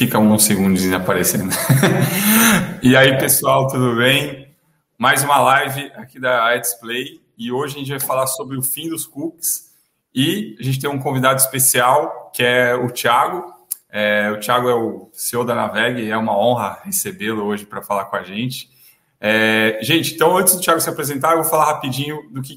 fica uns segundos aparecendo. e aí, pessoal, tudo bem? Mais uma live aqui da Display e hoje a gente vai falar sobre o fim dos cookies e a gente tem um convidado especial que é o Thiago. É, o Thiago é o CEO da Naveg e é uma honra recebê-lo hoje para falar com a gente. É, gente, então antes do Thiago se apresentar, eu vou falar rapidinho do que,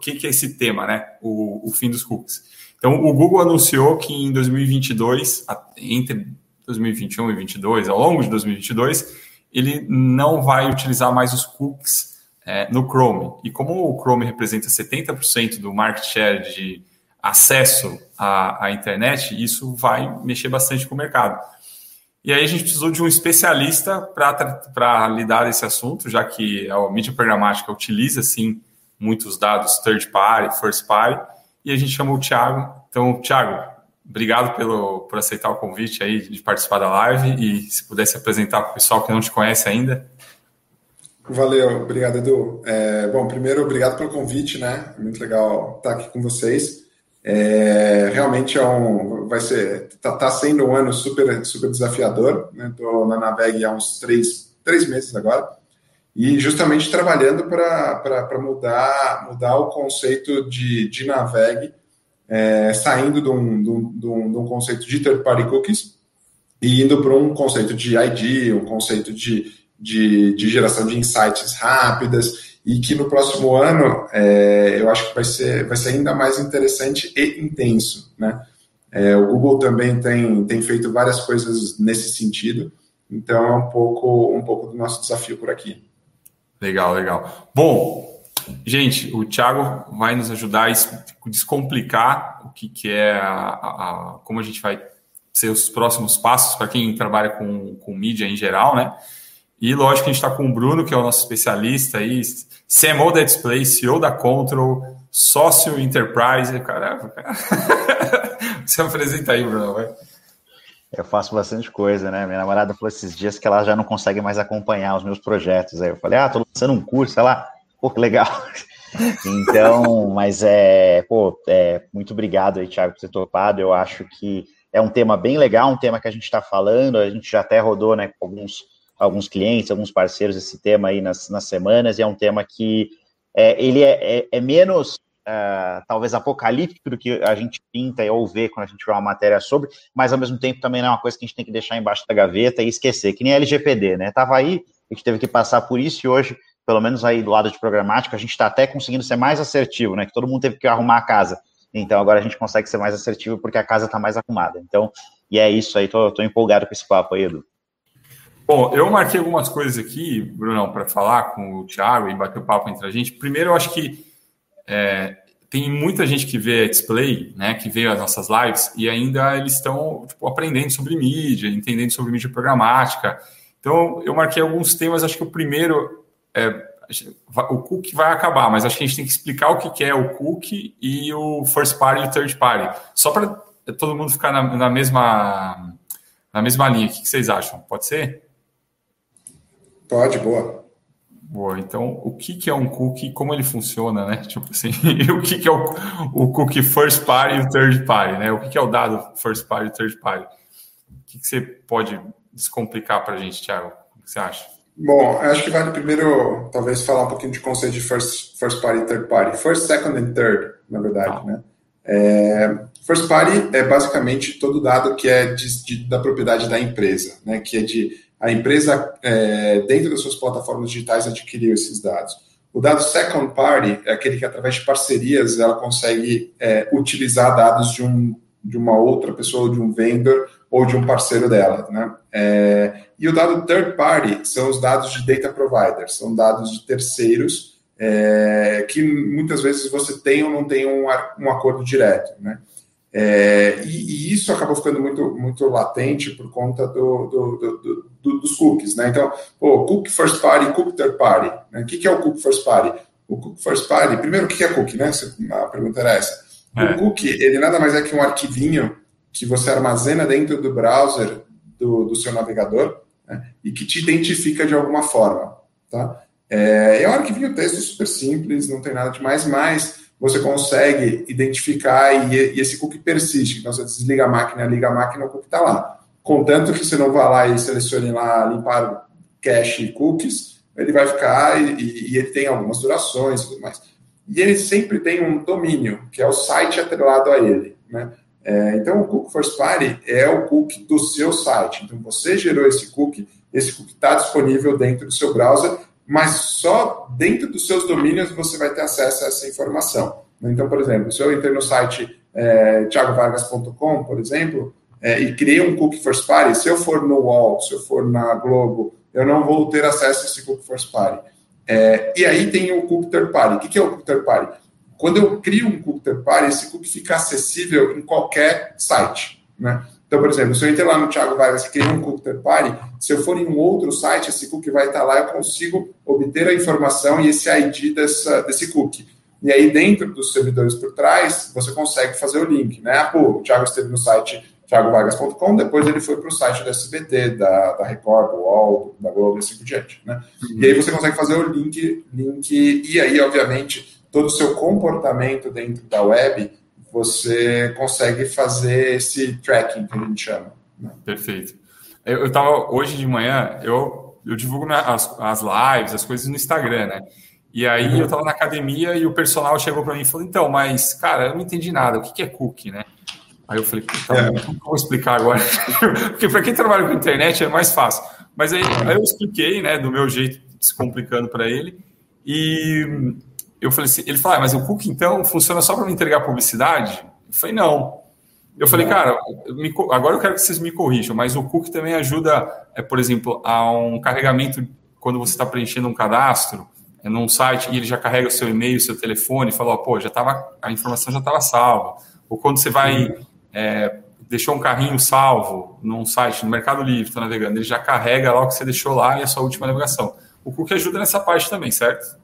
que, que é esse tema, né? O, o fim dos cookies. Então, o Google anunciou que em 2022, entre 2021 e 2022, ao longo de 2022, ele não vai utilizar mais os cookies é, no Chrome. E como o Chrome representa 70% do market share de acesso à, à, internet, isso vai mexer bastante com o mercado. E aí a gente precisou de um especialista para lidar desse assunto, já que a mídia programática utiliza, sim, muitos dados third party, first party, e a gente chamou o Thiago. Então, Thiago, Obrigado pelo, por aceitar o convite aí de participar da live e se pudesse apresentar para o pessoal que não te conhece ainda. Valeu, obrigado, Edu. É, bom, primeiro, obrigado pelo convite, né? Muito legal estar aqui com vocês. É, realmente é um, vai ser, tá, tá, sendo um ano super, super desafiador. Estou né? na Naveg há uns três, três meses agora e justamente trabalhando para mudar, mudar o conceito de, de Naveg é, saindo de um, de, um, de, um, conceito de third-party cookies e indo para um conceito de ID, um conceito de, de, de, geração de insights rápidas, e que no próximo ano é, eu acho que vai ser, vai ser ainda mais interessante e intenso. Né? É, o Google também tem, tem feito várias coisas nesse sentido, então é um pouco, um pouco do nosso desafio por aqui. Legal, legal. Bom, Gente, o Thiago vai nos ajudar a descomplicar o que, que é a, a, como a gente vai ser os próximos passos para quem trabalha com, com mídia em geral, né? E lógico que a gente está com o Bruno, que é o nosso especialista aí, CMO da Display, CEO da Control, sócio Enterprise. Caramba, cara. Você apresenta aí, Bruno, vai. Eu faço bastante coisa, né? Minha namorada falou esses dias que ela já não consegue mais acompanhar os meus projetos. Aí eu falei, ah, tô lançando um curso, sei lá, Pô, que legal. Então, mas é, pô, é, muito obrigado aí, Thiago, por ter topado. Eu acho que é um tema bem legal, um tema que a gente está falando, a gente já até rodou, né, com alguns, alguns clientes, alguns parceiros esse tema aí nas, nas semanas, e é um tema que é, ele é, é, é menos, uh, talvez, apocalíptico do que a gente pinta ou vê quando a gente vê uma matéria sobre, mas ao mesmo tempo também não é uma coisa que a gente tem que deixar embaixo da gaveta e esquecer, que nem a LGPD, né? Tava aí, a gente teve que passar por isso e hoje pelo menos aí do lado de programática, a gente está até conseguindo ser mais assertivo, né? Que todo mundo teve que arrumar a casa. Então agora a gente consegue ser mais assertivo porque a casa está mais arrumada. Então, e é isso aí, tô, tô empolgado com esse papo aí, Edu. Bom, eu marquei algumas coisas aqui, Brunão, para falar com o Thiago e bater o papo entre a gente. Primeiro, eu acho que é, tem muita gente que vê a display, né, que vê as nossas lives, e ainda eles estão tipo, aprendendo sobre mídia, entendendo sobre mídia programática. Então, eu marquei alguns temas, acho que o primeiro é, o cookie vai acabar, mas acho que a gente tem que explicar o que é o cookie e o first party e o third party, só para todo mundo ficar na, na, mesma na mesma linha. O que vocês acham? Pode ser? Pode, boa. Boa, então o que, que é um cookie, como ele funciona, né? Tipo assim, o que, que é o, o cookie first party e o third party, né? O que, que é o dado first party e third party? O que, que você pode descomplicar para a gente, Thiago? O que você acha? Bom, acho que vale primeiro, talvez, falar um pouquinho de conceito de first, first party e third party. First, second and third, na verdade, ah. né? É, first party é basicamente todo dado que é de, de, da propriedade da empresa, né? Que é de a empresa, é, dentro das suas plataformas digitais, adquiriu esses dados. O dado second party é aquele que, através de parcerias, ela consegue é, utilizar dados de, um, de uma outra pessoa, de um vendor ou de um parceiro dela. Né? É, e o dado third party são os dados de data providers, são dados de terceiros é, que muitas vezes você tem ou não tem um, um acordo direto. Né? É, e, e, isso acabou ficando muito, muito latente por conta do, do, do, do dos cookies. Né? Então, pô, cookie first party, cookie third party. Né? O que, que é o cookie first party? O cookie first party, primeiro, o que é cookie? Né? A pergunta era essa. É. O cookie, ele nada mais é que um arquivinho que você armazena dentro do browser do, do seu navegador né, e que te identifica de alguma forma. Tá? É, é um arquivinho texto super simples, não tem nada demais, mas você consegue identificar e, e esse cookie persiste. Então, você desliga a máquina, liga a máquina, o cookie está lá. contanto que você não vá lá e selecione lá limpar cache e cookies, ele vai ficar e, e, ele tem algumas durações e tudo mais. E ele sempre tem um domínio, que é o site atrelado a ele, né? É, então, o cookie first party é o cookie do seu site. Então, você gerou esse cookie, esse cookie está disponível dentro do seu browser, mas só dentro dos seus domínios você vai ter acesso a essa informação. Então, por exemplo, se eu entrei no site é, thiagovargas.com, por exemplo, é, e criei um cookie first party, se eu for no Wall, se eu for na Globo, eu não vou ter acesso a esse cookie first party. É, e aí tem o cookie third party. O que, é o cookie third party? Quando eu crio um cookie party, esse cookie fica acessível em qualquer site. Né? Então, por exemplo, se eu entrar lá no Thiago Vargas e criar um cookie party, se eu for em um outro site, esse cookie vai estar lá, eu consigo obter a informação e esse ID dessa, desse cookie. E aí, dentro dos servidores por trás, você consegue fazer o link, né? Ah, pô, o Thiago esteve no site thiagovargas.com, depois ele foi para o site do SBT, da, da Record, do UOL, da Globo e assim por diante, né? Uhum. E aí você consegue fazer o link, link, e aí, obviamente, todo o seu comportamento dentro da web, você consegue fazer esse tracking que a gente chama. Né? Perfeito. Eu estava, hoje de manhã, eu, eu divulgo minha, as, as lives, as coisas no Instagram, né? E aí uhum. eu estava na academia e o personal chegou para mim e falou: então, mas, cara, eu não entendi nada, o que, que é cookie, né? Aí eu falei, tá, é. como vou explicar agora? Porque para quem trabalha com internet é mais fácil. Mas aí, aí eu expliquei, né, do meu jeito, descomplicando para ele. E eu falei assim, ele falou, ah, mas o cookie então funciona só para me entregar publicidade? Eu falei, não. Eu falei, cara, me, agora eu quero que vocês me corrijam, mas o cookie também ajuda, é, por exemplo, a um carregamento quando você está preenchendo um cadastro é, num site e ele já carrega o seu e-mail, seu telefone, e fala, pô, já tava, a informação já estava salva. Ou quando você vai, é, deixou um carrinho salvo num site, no Mercado Livre, está navegando, ele já carrega lá o que você deixou lá e a sua última navegação. O cookie ajuda nessa parte também, certo?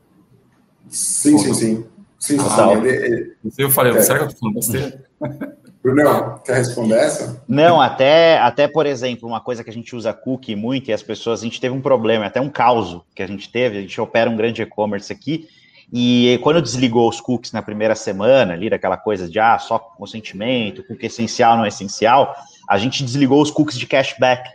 Sim, sim, sim. sim, sim. Ah, ele, ele... Eu falei, é. será que eu estou falando besteira? Brunão, quer responder essa? Não, até, até, por exemplo, uma coisa que a gente usa cookie muito e as pessoas, a gente teve um problema, até um caos que a gente teve, a gente opera um grande e-commerce aqui, e quando desligou os cookies na primeira semana, ali, daquela coisa de, ah, só consentimento, cookie essencial, não essencial, a gente desligou os cookies de cashback.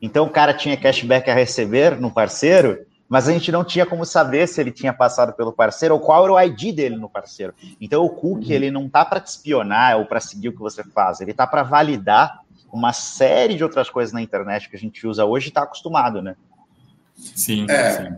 Então o cara tinha cashback a receber no parceiro, mas a gente não tinha como saber se ele tinha passado pelo parceiro ou qual era o ID dele no parceiro. Então o cookie ele não tá para te espionar ou para seguir o que você faz, ele tá para validar uma série de outras coisas na internet que a gente usa hoje e está acostumado, né? Sim, é, sim.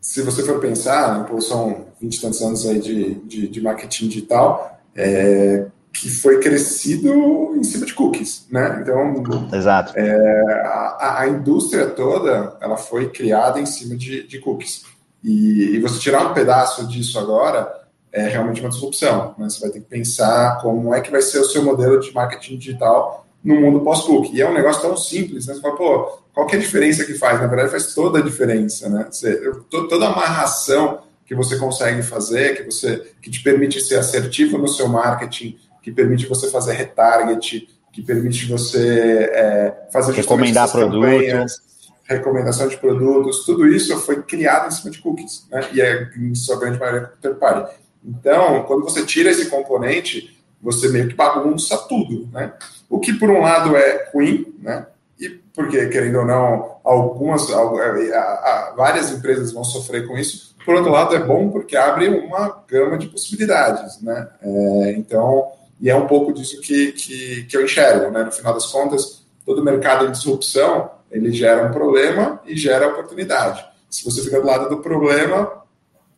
Se você for pensar, né, são 20 e tantos anos aí de, de, de marketing digital, é, que foi crescido em cima de cookies, né? Então, Exato. É, a, a, indústria toda ela foi criada em cima de, de cookies. E, e, você tirar um pedaço disso agora é realmente uma disrupção. Né? Você vai ter que pensar como é que vai ser o seu modelo de marketing digital no mundo pós-cookie. E é um negócio tão simples, né? Você fala, pô, qual que é a diferença que faz? Na verdade, faz toda a diferença, né? Você, toda a amarração que você consegue fazer, que você que te permite ser assertivo no seu marketing, que permite você fazer retarget, que permite você é, fazer recomendar produtos, recomendação de produtos, tudo isso foi criado em cima de cookies, né? E é em sua grande maioria third party. Então, quando você tira esse componente, você meio que bagunça tudo, né? O que por um lado é ruim, né? E porque querendo ou não, algumas, é, várias empresas vão sofrer com isso. Por outro lado, é bom porque abre uma gama de possibilidades, né? É, então e é um pouco disso que, que, que eu enxergo, né? No final das contas, todo mercado de disrupção, ele gera um problema e gera oportunidade. Se você fica do lado do problema,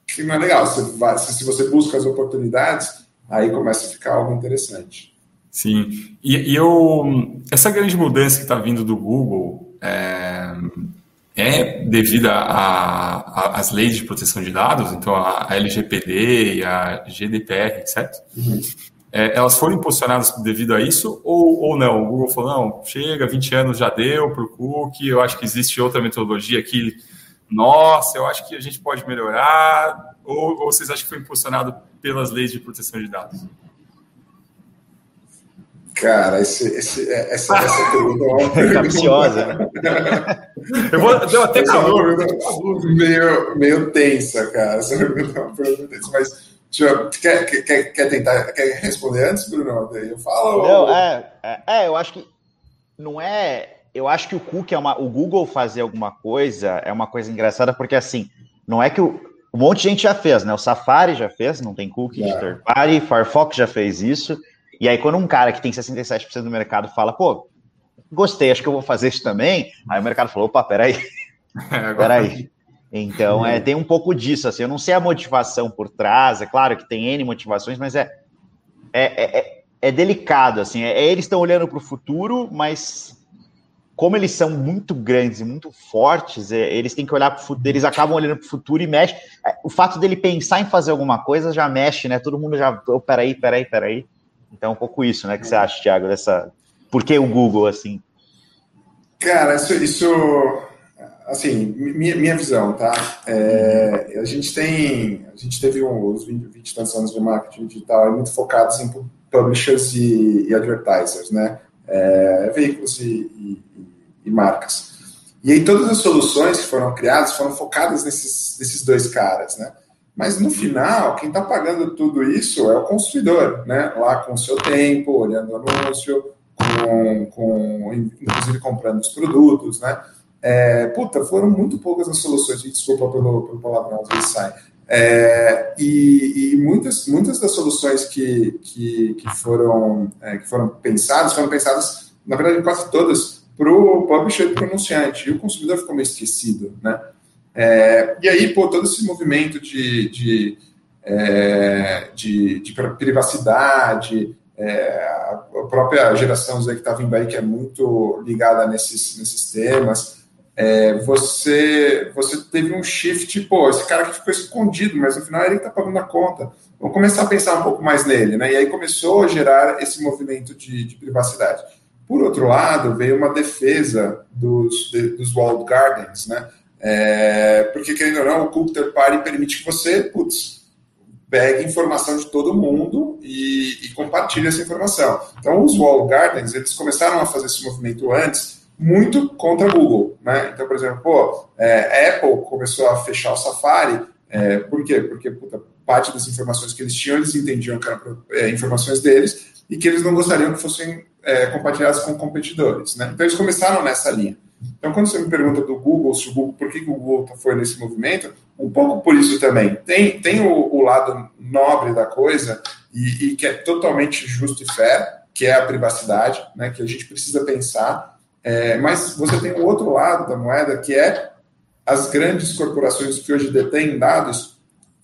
que não é legal. Você vai, se você busca as oportunidades, aí começa a ficar algo interessante. Sim, e, e eu, essa grande mudança que está vindo do Google é, é devida às leis de proteção de dados, então a, a LGPD e a GDPR, certo? Uhum é, elas foram impulsionadas devido a isso ou, ou não? O Google falou, não, chega, 20 anos já deu para o cookie, eu acho que existe outra metodologia aqui, nossa, eu acho que a gente pode melhorar, ou, ou vocês acham que foi impulsionado pelas leis de proteção de dados? Cara, esse, esse, é, essa, essa pergunta é uma pergunta capciosa. Né? eu vou, deu até calor. Meio, meio tensa, cara. Essa pergunta é uma pergunta tensa, mas quer, quer, quer tentar quer responder antes, Bruno? Eu falo. Não, ou... é, é, é, eu acho que não é. eu acho que o cookie é uma, o Google fazer alguma coisa é uma coisa engraçada porque assim, não é que o, um monte de gente já fez, né? O Safari já fez, não tem cookie é. de third party, Firefox já fez isso. E aí quando um cara que tem 67% do mercado fala, pô, gostei, acho que eu vou fazer isso também, aí o mercado falou, opa, peraí, é, peraí. Então, é, tem um pouco disso, assim, eu não sei a motivação por trás, é claro que tem N motivações, mas é, é, é, é delicado, assim, é, eles estão olhando para o futuro, mas como eles são muito grandes e muito fortes, é, eles têm que olhar para o futuro, eles acabam olhando para o futuro e mexe. É, o fato dele pensar em fazer alguma coisa já mexe, né? Todo mundo já, oh, peraí, peraí, peraí. Então, é um pouco isso, né? que você acha, Thiago, dessa. Por que o Google, assim? Cara, isso, isso assim, minha, minha visão, tá? É, a gente tem, a gente teve uns 20, 20 tantos anos de marketing digital muito focados em publishers e, e advertisers, né? É, veículos e, e, e, marcas. E aí todas as soluções que foram criadas foram focadas nesses, nesses dois caras, né? Mas no final, quem está pagando tudo isso é o consumidor, né? Lá com o seu tempo, olhando o anúncio, com, com inclusive comprando os produtos, né? É, puta, foram muito poucas as soluções, desculpa pelo, pelo palavrão, às vezes sai. É, e, e, muitas, muitas das soluções que, que, que foram, é, que foram pensadas, foram pensadas, na verdade, quase todas, para o publisher pronunciante, e o consumidor ficou meio esquecido, né? É, e aí, pô, todo esse movimento de, de, é, de, de privacidade, é, a própria geração Z que está vindo aí, que é muito ligada nesses, nesses temas, é, você, você teve um shift, pô, esse cara que ficou escondido, mas no final ele está pagando a conta. Vamos começar a pensar um pouco mais nele, né? E aí começou a gerar esse movimento de, de privacidade. Por outro lado, veio uma defesa dos, de, dos walled gardens, né? É, porque, querendo ou não, o third party permite que você, putz, pegue informação de todo mundo e, e compartilhe essa informação. Então, os walled gardens, eles começaram a fazer esse movimento antes, muito contra Google, né? Então, por exemplo, pô, é, Apple começou a fechar o Safari, é, por quê? Porque puta, parte das informações que eles tinham, eles entendiam que eram é, informações deles e que eles não gostariam que fossem é, compartilhadas com competidores, né? Então, eles começaram nessa linha. Então, quando você me pergunta do Google, se o Google, por que o Google foi nesse movimento, um pouco por isso também. Tem, tem o, o lado nobre da coisa e, e que é totalmente justo e fair, que é a privacidade, né? Que a gente precisa pensar é, mas você tem o outro lado da moeda, que é as grandes corporações que hoje detêm dados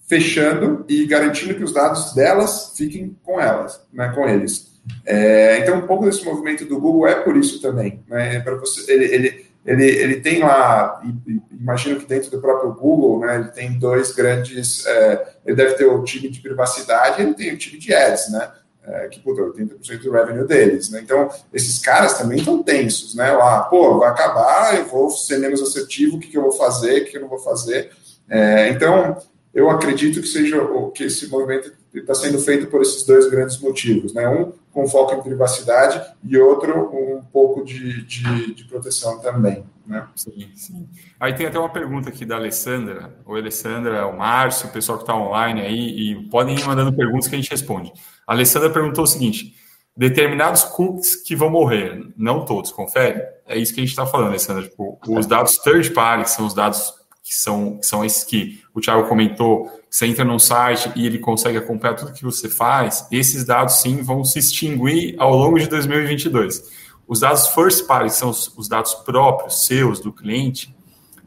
fechando e garantindo que os dados delas fiquem com elas, né, com eles. É, então, um pouco desse movimento do Google é por isso também. Né, para você, ele, ele, ele, ele tem lá, imagino que dentro do próprio Google, né, ele tem dois grandes. É, ele deve ter o time de privacidade, ele tem o time de ads, né? É, que puta, 80% do revenue deles. Né? Então, esses caras também estão tensos, né? Lá, pô, vai acabar, eu vou ser menos assertivo, o que, que eu vou fazer, o que eu não vou fazer. É, então, eu acredito que seja que esse movimento está sendo feito por esses dois grandes motivos, né? Um com foco em privacidade e outro um pouco de, de, de proteção também, né? Sim, sim. Aí tem até uma pergunta aqui da Alessandra, o Alessandra, o Márcio, o pessoal que está online aí, e podem ir mandando perguntas que a gente responde. A Alessandra perguntou o seguinte: determinados cookies que vão morrer, não todos, confere? É isso que a gente está falando, Alessandra. Tipo, os dados third party são os dados que são, que são esses que o Thiago comentou, você entra num site e ele consegue acompanhar tudo que você faz, esses dados sim vão se extinguir ao longo de 2022. Os dados first party, são os, os dados próprios, seus, do cliente,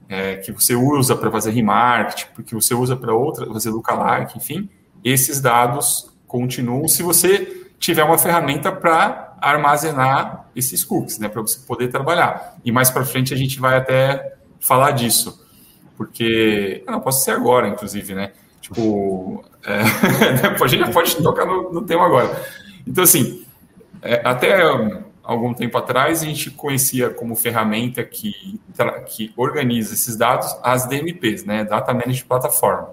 é, que você usa para fazer remarketing, que você usa para outra, fazer lookalike, enfim, esses dados continuam se você tiver uma ferramenta para armazenar esses cookies, né, para você poder trabalhar. E mais para frente a gente vai até falar disso, porque não posso ser agora, inclusive, né? Tipo, é, a gente já pode tocar no, no tema agora. Então, assim, é, até algum tempo atrás a gente conhecia como ferramenta que, que organiza esses dados as DMPs, né? Data Management Platform.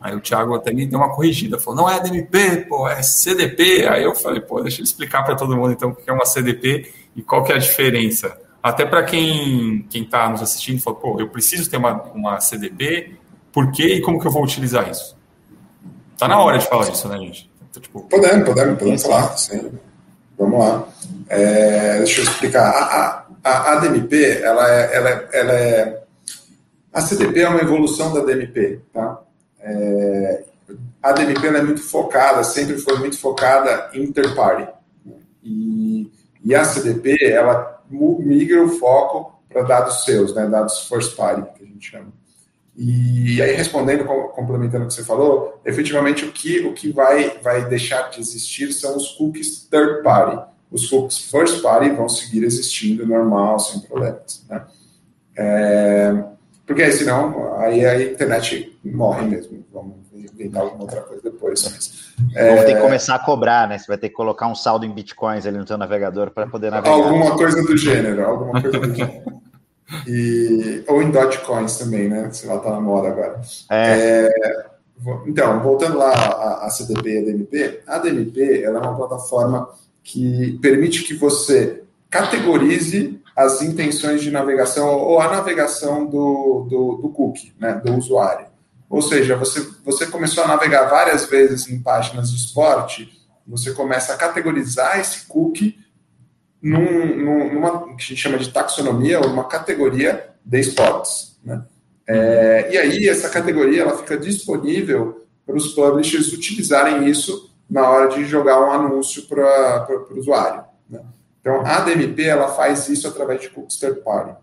Aí o Thiago até me deu uma corrigida, falou, não é DMP, pô, é CDP. Aí eu falei, pô, deixa eu explicar para todo mundo então o que é uma CDP e qual que é a diferença. Até para quem quem está nos assistindo, falou, pô, eu preciso ter uma, uma CDP, por quê e como que eu vou utilizar isso? Tá na hora de falar isso, né, gente? Então, tipo, podemos, podemos, podemos falar, sim. Vamos lá. É, deixa eu explicar. A, a, a DMP, ela é, ela, é, ela é. A CDP é uma evolução da DMP, tá? É, a DMP é muito focada, sempre foi muito focada em third party. E, e a CDP, ela migra o foco para dados seus, né, dados first party, que a gente chama. E aí, respondendo, complementando o que você falou, efetivamente o que, o que vai, vai deixar de existir são os cookies third party. Os cookies first party vão seguir existindo normal, sem problemas. Né? É, porque senão, aí a internet morre mesmo. Vamos inventar alguma outra coisa depois. Mas, é... Vamos ter que começar a cobrar, né? Você vai ter que colocar um saldo em bitcoins ali no seu navegador para poder navegar. Alguma coisa do gênero, alguma coisa do gênero. E, ou em Dogecoins também, né? Sei lá, tá na moda agora. É. É, então, voltando lá à, à CDP e a DMP, a DMP ela é uma plataforma que permite que você categorize as intenções de navegação ou a navegação do, do, do cookie, né, do usuário. Ou seja, você, você começou a navegar várias vezes em páginas de esporte, você começa a categorizar esse cookie num, num, numa que a gente chama de taxonomia, ou uma categoria de esportes. Né? É, e aí, essa categoria ela fica disponível para os publishers utilizarem isso na hora de jogar um anúncio para o usuário. Né? Então, a DMP ela faz isso através de cookies third party.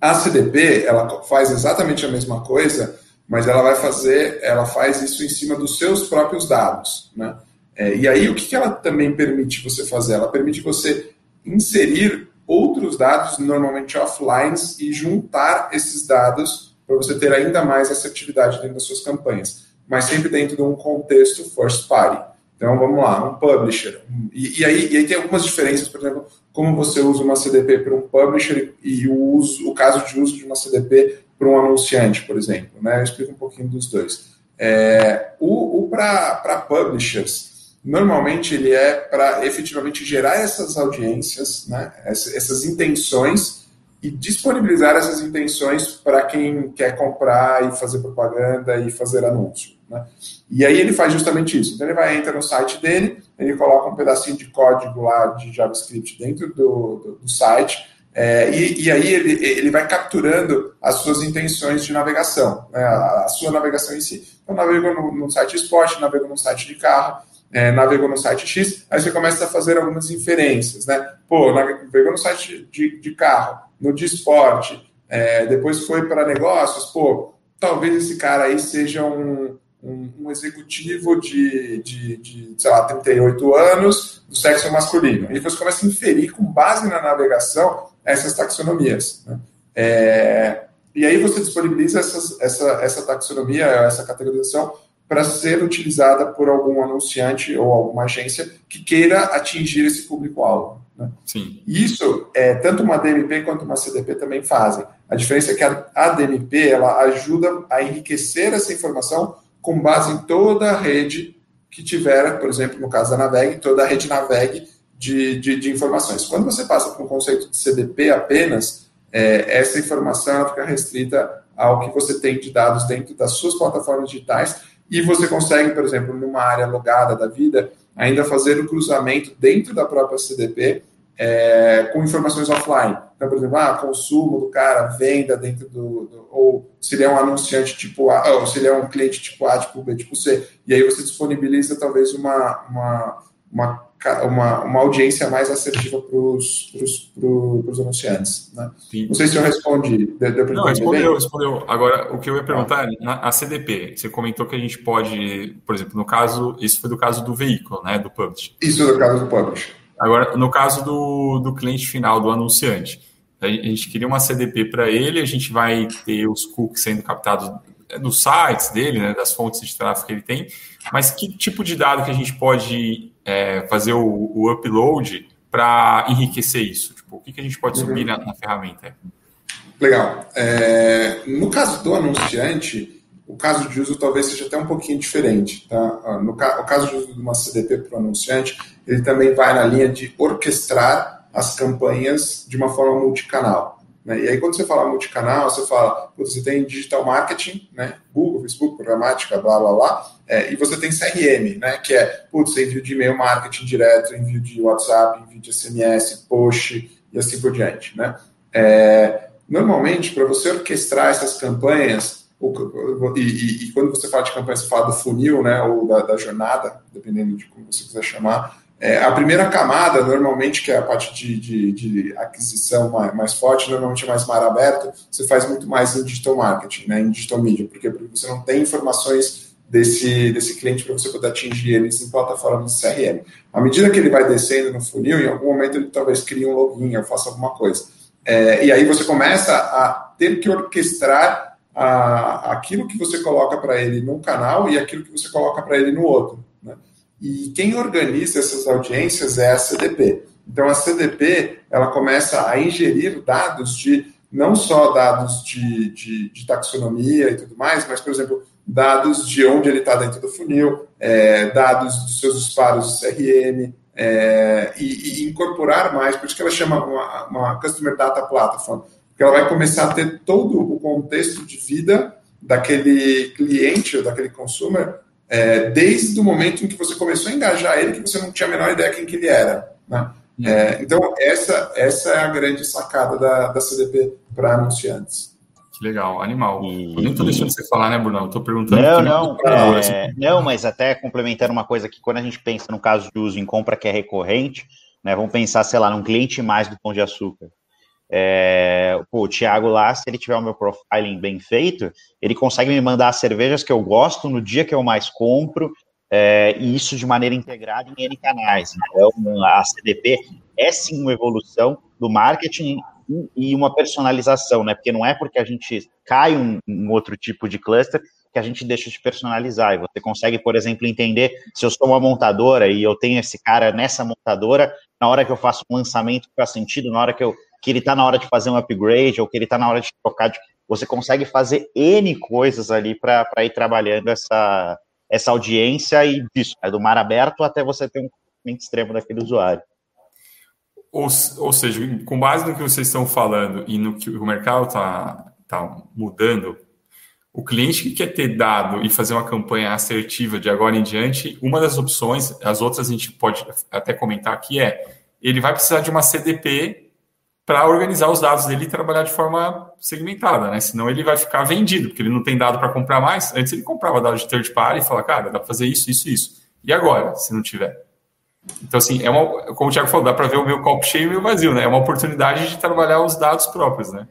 A CDP ela faz exatamente a mesma coisa, mas ela vai fazer, ela faz isso em cima dos seus próprios dados, né? É, e aí o que, que ela também permite você fazer? Ela permite você inserir outros dados, normalmente offline, e juntar esses dados para você ter ainda mais assertividade dentro das suas campanhas, mas sempre dentro de um contexto first party. Então vamos lá, um publisher. E, e, aí, e aí tem algumas diferenças, por exemplo, como você usa uma CDP para um publisher e o, uso, o caso de uso de uma CDP para um anunciante, por exemplo. Né? Eu explico um pouquinho dos dois. É, o o para publishers, normalmente ele é para efetivamente gerar essas audiências, né? essas, intenções e disponibilizar essas intenções para quem quer comprar e fazer propaganda e fazer anúncio. Né? E aí ele faz justamente isso. Então ele vai entrar no site dele, ele coloca um pedacinho de código lá de JavaScript dentro do, do, do site, é, e, e, aí ele, ele vai capturando as suas intenções de navegação, né, a, a, sua navegação em si. Então, navegou no, no site esporte, navegou no site de carro, é, navegou no site X, aí você começa a fazer algumas inferências, né? Pô, navegou no site de, de carro, no de esporte, é, depois foi para negócios, pô, talvez esse cara aí seja um, um, um executivo de, de, de, sei lá, 38 anos, do sexo masculino. E você começa a inferir, com base na navegação, essas taxonomias. Né? É, e aí você disponibiliza essas, essa, essa taxonomia, essa categorização, para ser utilizada por algum anunciante ou alguma agência que queira atingir esse público-alvo. Né? Sim. Isso, é, tanto uma DMP quanto uma CDP também fazem. A diferença é que a, a DMP ela ajuda a enriquecer essa informação com base em toda a rede que tiver, por exemplo, no caso da Naveg, toda a rede Naveg de, de, de informações. Quando você passa para um conceito de CDP apenas, é, essa informação fica restrita ao que você tem de dados dentro das suas plataformas digitais e você consegue, por exemplo, numa área logada da vida, ainda fazer o cruzamento dentro da própria CDP é, com informações offline. Então, por exemplo, ah, consumo do cara, venda dentro do, do, Ou se ele é um anunciante tipo A, ou se ele é um cliente tipo A, tipo B, tipo C. E aí você disponibiliza talvez uma, uma, uma, uma, uma audiência mais assertiva para os anunciantes. Né? Não sei se eu respondi. Deu, Não, respondeu, respondeu. Agora, o que eu ia perguntar é, na, a CDP, você comentou que a gente pode, por exemplo, no caso, isso foi do caso do veículo, né, do publish. Isso do caso do publish. Agora, no caso do, do cliente final, do anunciante, a gente queria uma CDP para ele, a gente vai ter os cookies sendo captados dos sites dele, né, das fontes de tráfego que ele tem, mas que tipo de dado que a gente pode é, fazer o, o upload para enriquecer isso? Tipo, o que, que a gente pode subir uhum. na, na, ferramenta? Legal. É, no caso do anunciante, o caso de uso talvez seja até um pouquinho diferente. Tá? Ah, no ca o caso de uso de uma CDP para o anunciante, ele também vai na linha de orquestrar as campanhas de uma forma multicanal. Né? E aí, quando você fala multicanal, você fala, você tem digital marketing, né? Google, Facebook, programática, blá, blá, blá, é, e você tem CRM, né? Que é, putz, envio de e-mail marketing direto, envio de WhatsApp, envio de SMS, push e assim por diante, né? É, normalmente, para você orquestrar essas campanhas, e, e, e, quando você fala de campanha, você fala do funil, né, ou da, da jornada, dependendo de como você quiser chamar, é, a primeira camada, normalmente, que é a parte de, de, de aquisição mais, mais, forte, normalmente é mais mar aberto, você faz muito mais em digital marketing, né, em digital media, porque, porque você não tem informações desse, desse cliente para você poder atingir eles em plataformas de CRM. À medida que ele vai descendo no funil, em algum momento ele talvez crie um login ou faça alguma coisa. É, e aí você começa a ter que orquestrar a, aquilo que você coloca para ele num canal e aquilo que você coloca para ele no outro. E quem organiza essas audiências é a CDP. Então, a CDP ela começa a ingerir dados de não só dados de, de, de taxonomia e tudo mais, mas, por exemplo, dados de onde ele está dentro do funil, é, dados dos seus disparos CRM, é, e, e, incorporar mais, por isso que ela chama uma, uma Customer Data Platform, porque ela vai começar a ter todo o contexto de vida daquele cliente ou daquele consumer é, desde o momento em que você começou a engajar ele, que você não tinha a menor ideia quem que ele era. Né? Uhum. É, então, essa, essa é a grande sacada da, da CDP para anunciantes. Que legal, animal. E... Eu nem estou deixando você falar, né, Bruno? Estou perguntando. Não, não. É, assim. Não, mas até complementando uma coisa que quando a gente pensa no caso de uso em compra que é recorrente, né, vamos pensar, sei lá, num cliente mais do Pão de Açúcar. É, pô, o Thiago lá, se ele tiver o meu profiling bem feito, ele consegue me mandar as cervejas que eu gosto no dia que eu mais compro, é, e isso de maneira integrada em N canais. Então, a CDP é sim uma evolução do marketing e uma personalização, né? Porque não é porque a gente cai um, um outro tipo de cluster que a gente deixa de personalizar. E você consegue, por exemplo, entender se eu sou uma montadora e eu tenho esse cara nessa montadora, na hora que eu faço um lançamento faz sentido, na hora que eu que ele está na hora de fazer um upgrade ou que ele está na hora de trocar. De... Você consegue fazer N coisas ali para ir trabalhando essa, essa audiência e disso, né, do mar aberto até você ter um comportamento extremo daquele usuário. Ou, ou seja, com base no que vocês estão falando e no que o mercado está tá mudando, o cliente que quer ter dado e fazer uma campanha assertiva de agora em diante, uma das opções, as outras a gente pode até comentar aqui, é ele vai precisar de uma CDP para organizar os dados dele e trabalhar de forma segmentada, né? Senão ele vai ficar vendido, porque ele não tem dado para comprar mais. Antes ele comprava dados de third party e falava, cara, dá para fazer isso, isso, isso. E agora, se não tiver? Então, assim, é uma, como o Thiago falou, dá para ver o meu copo cheio e o meu vazio, né? É uma oportunidade de trabalhar os dados próprios, né?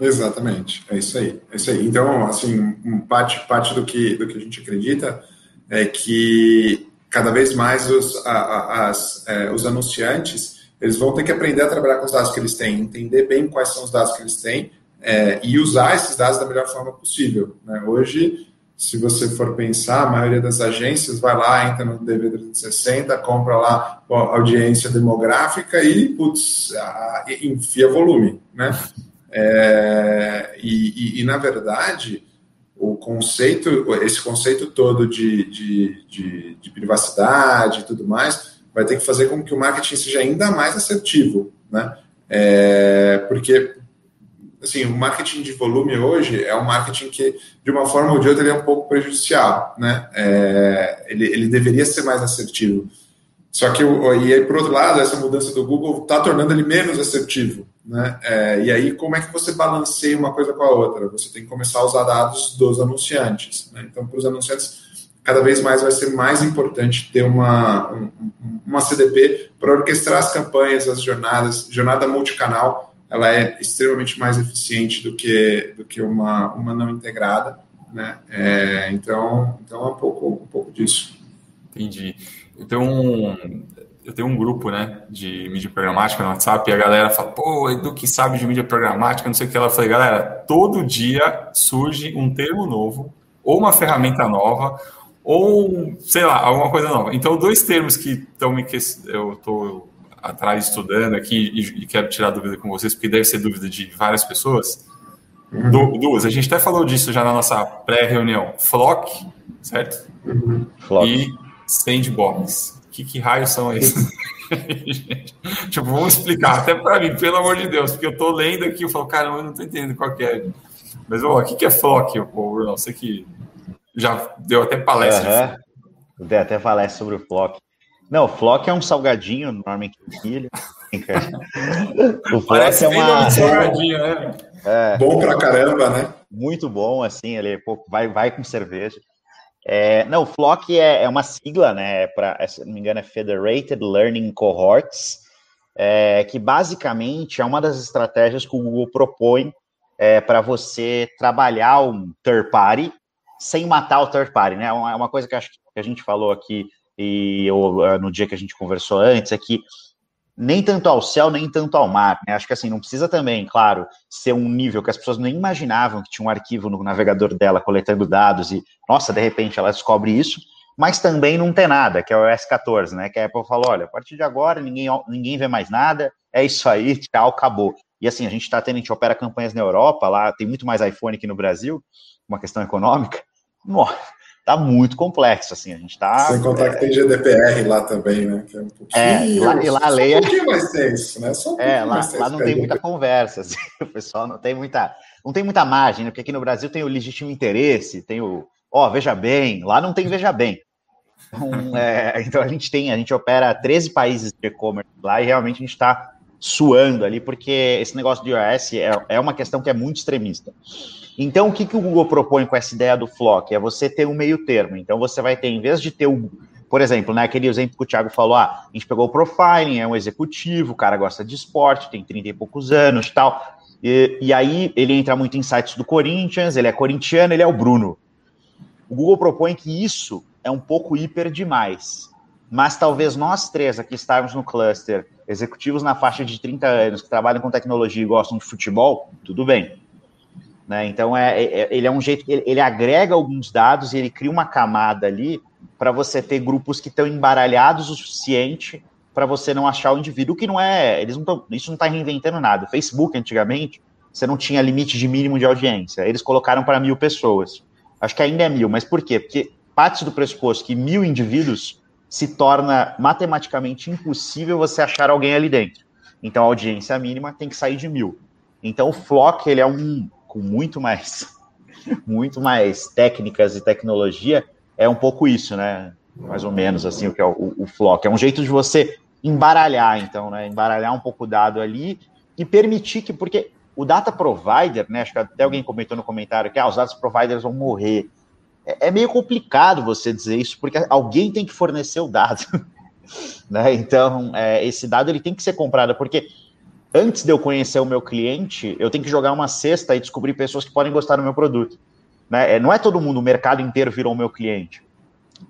Exatamente, é isso aí, é isso aí. Então, assim, parte, parte do, que, do que a gente acredita é que cada vez mais os, a, as, é, os anunciantes eles vão ter que aprender a trabalhar com os dados que eles têm, entender bem quais são os dados que eles têm é, e usar esses dados da melhor forma possível. Né? Hoje, se você for pensar, a maioria das agências vai lá, entra no DV360, compra lá audiência demográfica e, putz, enfia volume, né? É, e, e, e, na verdade, o conceito, esse conceito todo de, de, de, de privacidade e tudo mais, vai ter que fazer com que o marketing seja ainda mais assertivo, né? É, porque assim, o marketing de volume hoje é um marketing que, de uma forma ou de outra, ele é um pouco prejudicial, né? É, ele, ele deveria ser mais assertivo. Só que, e aí, por outro lado, essa mudança do Google está tornando ele menos assertivo, né? É, e aí, como é que você balanceia uma coisa com a outra? Você tem que começar a usar dados dos anunciantes, né? Então, para os anunciantes, cada vez mais vai ser mais importante ter uma, uma CDP para orquestrar as campanhas, as jornadas. Jornada multicanal, ela é extremamente mais eficiente do que, do que uma, uma não integrada. Né? É, então, então é um pouco, um pouco disso. Entendi. Um, eu tenho um grupo né, de mídia programática no WhatsApp e a galera fala, pô, Edu que sabe de mídia programática, não sei o que. Ela falei, galera, todo dia surge um termo novo ou uma ferramenta nova ou, sei lá, alguma coisa nova. Então, dois termos que estão me que eu estou atrás estudando aqui e, e, quero tirar dúvida com vocês, porque deve ser dúvida de várias pessoas. Uhum. duas, a gente até falou disso já na nossa pré-reunião. Flock, certo? Uhum. Flock. E Sandbox. que, que raios são esses? tipo, vamos explicar, até para mim, pelo amor de Deus, porque eu tô lendo aqui, eu falo, caramba, eu não tô entendendo qual é. Mas, ó, o que, que é flock, Bruno? Você que já deu até palestra. Uhum. Deu até palestra sobre o flock. Não, o flock é um salgadinho, normalmente filho. o flock Parece é uma. Salgadinho, né? É, bom pra caramba, né? Muito bom, assim, ele pô, vai, vai com cerveja. É, não, o Flock é, é, uma sigla, né? Para, se não me engano, é Federated Learning Cohorts, é, que basicamente é uma das estratégias que o Google propõe é, para você trabalhar um third party sem matar o third party, né? É uma, é uma coisa que, acho que a gente falou aqui e eu, no dia que a gente conversou antes é que nem tanto ao céu, nem tanto ao mar. Né? Acho que assim, não precisa também, claro, ser um nível que as pessoas nem imaginavam que tinha um arquivo no navegador dela coletando dados e, nossa, de repente ela descobre isso, mas também não tem nada, que é o OS 14, né? Que a Apple falou: olha, a partir de agora ninguém, ninguém vê mais nada, é isso aí, tchau, acabou. E assim, a gente está tendo, a gente opera campanhas na Europa, lá tem muito mais iPhone que no Brasil, uma questão econômica. Nossa, tá muito complexo, assim, a gente tá... Sem contar é, que tem GDPR lá também, né, que é um pouquinho... É, lá, e lá a lei é... Um pouquinho mais tenso, né, só um É, lá, lá não tem muita conversa, assim, o pessoal não tem muita, não tem muita margem, né, porque aqui no Brasil tem o legítimo interesse, tem o, ó, oh, veja bem, lá não tem veja bem. Então, é, então a gente tem, a gente opera 13 países de e-commerce lá e realmente a gente está suando ali, porque esse negócio de iOS é, é uma questão que é muito extremista. Então, o que, que o Google propõe com essa ideia do Flock? É você ter um meio termo. Então, você vai ter, em vez de ter o. Por exemplo, né, aquele exemplo que o Thiago falou: ah, a gente pegou o profiling, é um executivo, o cara gosta de esporte, tem 30 e poucos anos tal. E, e aí ele entra muito em sites do Corinthians, ele é corintiano, ele é o Bruno. O Google propõe que isso é um pouco hiper demais. Mas talvez nós três aqui estarmos no cluster, executivos na faixa de 30 anos, que trabalham com tecnologia e gostam de futebol, tudo bem. Né? Então, é, é, ele é um jeito, ele, ele agrega alguns dados e ele cria uma camada ali para você ter grupos que estão embaralhados o suficiente para você não achar o indivíduo, que não é, eles não tão, isso não está reinventando nada. Facebook, antigamente, você não tinha limite de mínimo de audiência, eles colocaram para mil pessoas. Acho que ainda é mil, mas por quê? Porque parte do pressuposto que mil indivíduos se torna matematicamente impossível você achar alguém ali dentro. Então, a audiência mínima tem que sair de mil. Então, o Flock, ele é um, com muito mais, muito mais técnicas e tecnologia, é um pouco isso, né? Mais ou menos assim, o que é o, o Flock. É um jeito de você embaralhar, então, né? Embaralhar um pouco o dado ali e permitir que, porque o data provider, né? Acho que até alguém comentou no comentário que ah, os dados providers vão morrer. É, é meio complicado você dizer isso, porque alguém tem que fornecer o dado. né? Então, é, esse dado ele tem que ser comprado, porque antes de eu conhecer o meu cliente, eu tenho que jogar uma cesta e descobrir pessoas que podem gostar do meu produto. Né? É, não é todo mundo, o mercado inteiro virou meu cliente.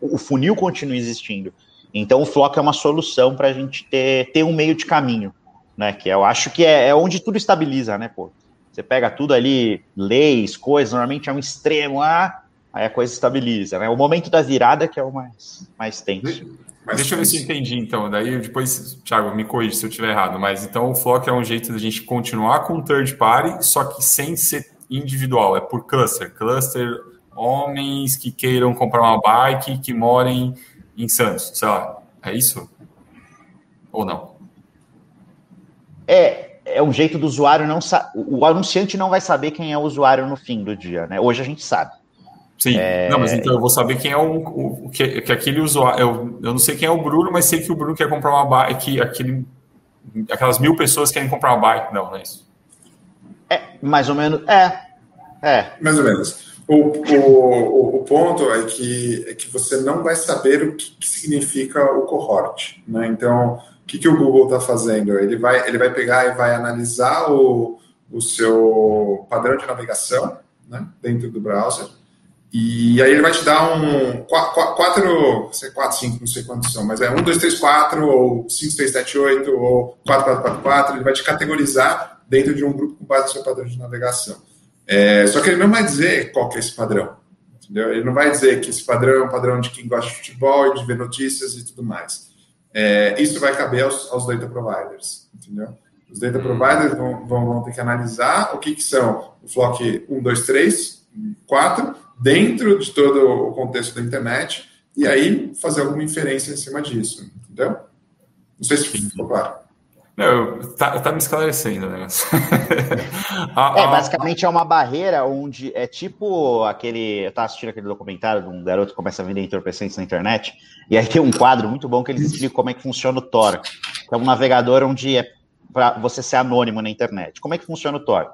O funil continua existindo. Então o Flock é uma solução para a gente ter, ter um meio de caminho, né? Que eu acho que é, é onde tudo estabiliza, né, pô? Você pega tudo ali, leis, coisas, normalmente é um extremo, ah, aí a coisa estabiliza, né? O momento da virada que é o mais, mais tenso. Mas deixa eu ver se eu entendi, então. Daí depois, Thiago, me corrija se eu estiver errado. Mas então o Flock é um jeito da gente continuar com third party, só que sem ser individual, é por cluster. Cluster, homens que queiram comprar uma bike que morem em Santos, sei lá. É isso? Ou não? É, é um jeito do usuário não saber. O anunciante não vai saber quem é o usuário no fim do dia, né? Hoje a gente sabe. Sim, é... não, mas então eu vou saber quem é o, o que, que, aquele usuário. Eu, eu não sei quem é o Bruno, mas sei que o Bruno quer comprar uma bike, aquele, aquelas mil pessoas querem comprar uma bike. Não, não é isso. É, mais ou menos. É. É. Mais ou menos. O, o, o ponto é que, é que você não vai saber o que, que significa o cohort. Né? Então, o que, que o Google está fazendo? Ele vai, ele vai pegar e vai analisar o, o seu padrão de navegação né, dentro do browser e aí ele vai te dar um quatro, sei, quatro, cinco, não sei quantos são, mas é um, dois, três, quatro, ou cinco, três, sete, oito, ou quatro, quatro, quatro, quatro. Ele vai te categorizar dentro de um grupo com base no seu padrão de navegação. É, só que ele não vai dizer qual que é esse padrão. Entendeu? Ele não vai dizer que esse padrão é um padrão de quem gosta de futebol, de ver notícias e tudo mais. É, isso vai caber aos, aos data providers. Entendeu? Os data providers vão, vão, vão ter que analisar o que, que são o flock 1, 2, 3, 4 dentro de todo o contexto da internet e aí fazer alguma inferência em cima disso, entendeu? Não sei se ficou claro. Não, tá, tá me esclarecendo, né? é, basicamente é uma barreira onde é tipo aquele. Eu tava assistindo aquele documentário de um garoto que começa a vender entorpecentes na internet, e aí tem um quadro muito bom que eles explicam como é que funciona o Tor. Que é um navegador onde é para você ser anônimo na internet. Como é que funciona o Tor?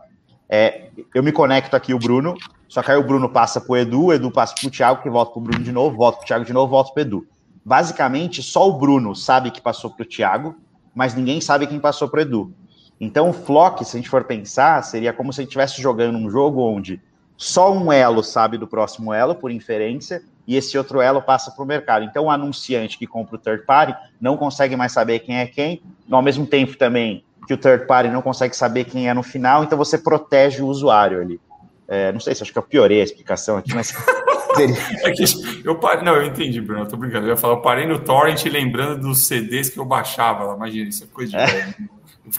É, eu me conecto aqui o Bruno, só que aí o Bruno passa para o Edu, o Edu passa para o Thiago, que volta para o Bruno de novo, volta para o Thiago de novo, volta para o Edu. Basicamente, só o Bruno sabe que passou para o Thiago, mas ninguém sabe quem passou para o Edu. Então, o Flock, se a gente for pensar, seria como se a gente estivesse jogando um jogo onde só um elo sabe do próximo elo, por inferência, e esse outro elo passa para o mercado. Então, o anunciante que compra o third party não consegue mais saber quem é quem, ao mesmo tempo também que o third party não consegue saber quem é no final, então você protege o usuário ali. É, não sei se acho que eu piorei a explicação aqui, mas. é que eu parei, não, eu entendi, Bruno, eu tô brincando. Eu ia falar, eu parei no Torrent lembrando dos CDs que eu baixava. Imagina, isso é coisa de. É.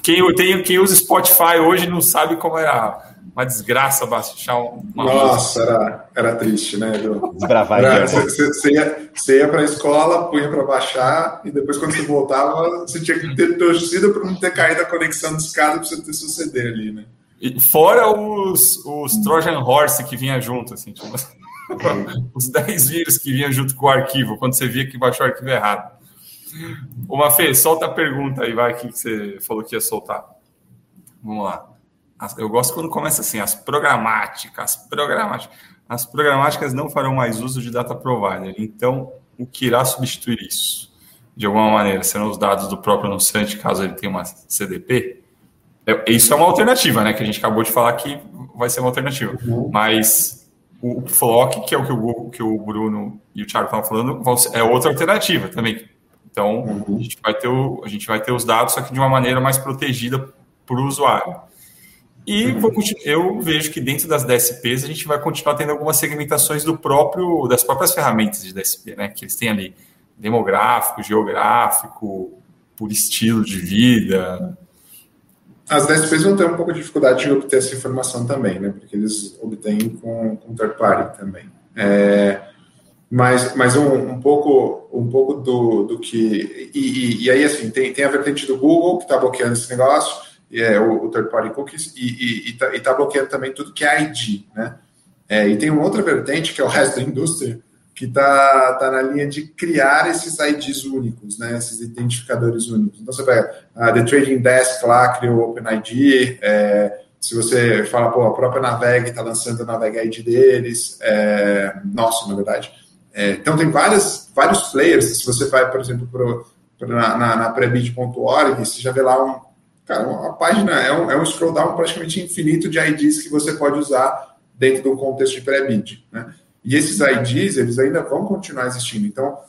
Quem, eu tenho, quem usa Spotify hoje não sabe como era uma desgraça baixar uma Nossa, era, era triste, né? Desbravar. Você, você ia, você ia para a escola, punha para baixar, e depois, quando você voltava, você tinha que ter torcido para não ter caído a conexão de escada para você ter seu CD ali, né? E fora os, os Trojan Horse que vinha junto, assim, tipo, os 10 vírus que vinham junto com o arquivo, quando você via que baixou o arquivo errado. Uma Fê, solta a pergunta aí, vai, que você falou que ia soltar. Vamos lá. Eu gosto quando começa assim, as programáticas, programáticas. As programáticas não farão mais uso de data provider. Então, o que irá substituir isso? De alguma maneira, serão os dados do próprio anunciante, caso ele tenha uma CDP? É, isso é uma alternativa, né? Que a gente acabou de falar que vai ser uma alternativa. Uhum. Mas o Flock, que é o que o, que o Bruno e o Thiago estavam falando, é outra alternativa também. Então, uhum. a, gente vai ter o, a gente vai ter os dados, só que de uma maneira mais protegida para o usuário. E vou, eu vejo que dentro das DSPs a gente vai continuar tendo algumas segmentações do próprio das próprias ferramentas de DSP, né? Que eles têm ali demográfico, geográfico, por estilo de vida. As DSPs vão ter um pouco de dificuldade de obter essa informação também, né? Porque eles obtêm com, com third party também. É, mas mas um, um, pouco um pouco do, do que e, e, e aí assim tem, tem a vertente do Google que está bloqueando esse negócio é, o, o third party cookies e está tá bloqueando também tudo que é ID, né? É, e tem uma outra vertente que é o resto da indústria que está tá na linha de criar esses IDs únicos, né? Esses identificadores únicos. Então você pega a The Trading Desk lá criou o OpenID, é, se você fala, pô, a própria Naveg está lançando a Naveg ID deles, é, nossa, na verdade. É, então tem várias, vários players. Se você vai, por exemplo, pro, pro na, na, na prebid.org, você já vê lá um, Cara, a página é um, é um scroll down praticamente infinito de IDs que você pode usar dentro de um contexto de pré-bid. Né? E esses IDs, eles ainda vão continuar existindo. Então,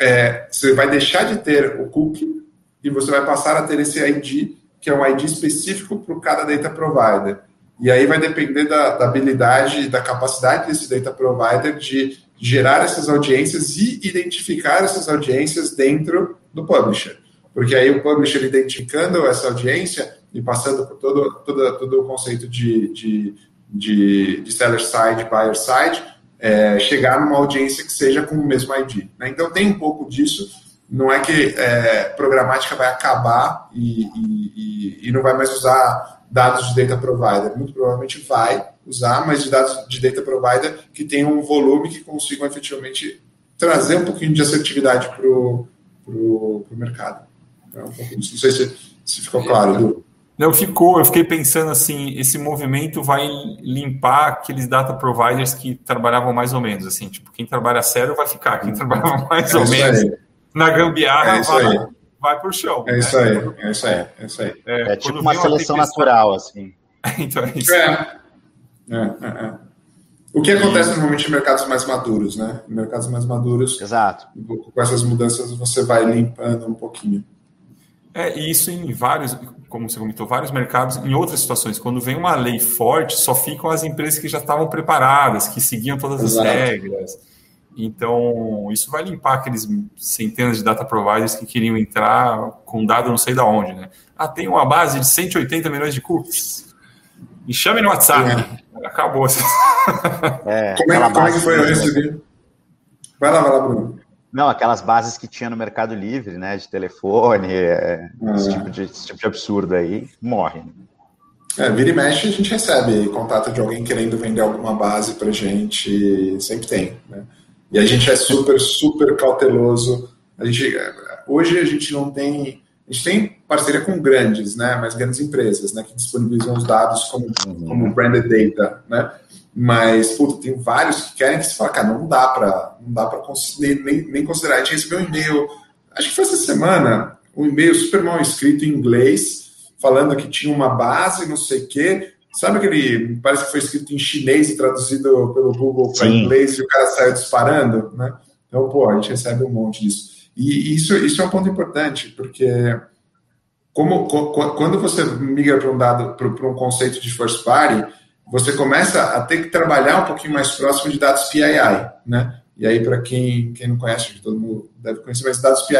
é, você vai deixar de ter o cookie e você vai passar a ter esse ID, que é um ID específico para cada data provider. E aí vai depender da, da habilidade da capacidade desse data provider de gerar essas audiências e identificar essas audiências dentro do publisher porque aí o publisher identificando essa audiência e passando por todo, todo, todo o conceito de, de, de, de seller side, buyer side, é, chegar numa audiência que seja com o mesmo ID. Né? Então tem um pouco disso. Não é que é, programática vai acabar e, e, e, não vai mais usar dados de data provider. Muito provavelmente vai usar, mas de dados de data provider que tenham um volume que consigam efetivamente trazer um pouquinho de assertividade para o mercado. É não sei se, se ficou claro, Edu. Não ficou, eu fiquei pensando assim, esse movimento vai limpar aqueles data providers que trabalhavam mais ou menos, assim, tipo, quem trabalha sério vai ficar, quem trabalhava mais é ou menos aí. na gambiarra é vai, vai pro chão. É né? isso aí, é isso aí, é isso aí. É, é tipo uma seleção natural, assim. então é isso. É. É, é, o que acontece normalmente em mercados mais maduros, né? Em mercados mais maduros, Exato. com essas mudanças você vai limpando um pouquinho. É, e isso em vários, como você comentou, vários mercados, em outras situações, quando vem uma lei forte, só ficam as empresas que já estavam preparadas, que seguiam todas Exato. as regras. Então, isso vai limpar aqueles centenas de data providers que queriam entrar com dado não sei da onde, né? Ah, tem uma base de 180 milhões de cookies. Me chame no WhatsApp. É. Acabou. É, como, é, como é que foi? Recebi, Vai lá, vai lá, Bruno. Não, aquelas bases que tinha no Mercado Livre, né? De telefone, é, esse, tipo de, esse, tipo de, absurdo aí, morre. É, vira e mexe, a gente recebe contato de alguém querendo vender alguma base pra gente, sempre tem, né? E a gente é super, super cauteloso. A gente, hoje a gente não tem. A gente tem parceria com grandes, né? Mas grandes empresas, né? Que disponibilizam os dados como, uhum. como branded data, né? Mas, puta, tem vários que querem que se fala, cara, não dá para não dá para nem, nem considerar. A gente recebeu um e-mail, acho que foi essa semana, um e-mail super mal escrito em inglês, falando que tinha uma base, não sei o quê. Sabe aquele, parece que foi escrito em chinês e traduzido pelo Google para inglês e o cara saiu disparando, né? Então, pô, a gente recebe um monte disso. E isso, isso é um ponto importante, porque como, quando você migra para um dado, para um conceito de first party, você começa a ter que trabalhar um pouquinho mais próximo de dados PII, né? E aí, para quem, quem não conhece, todo mundo deve conhecer, mas dados PII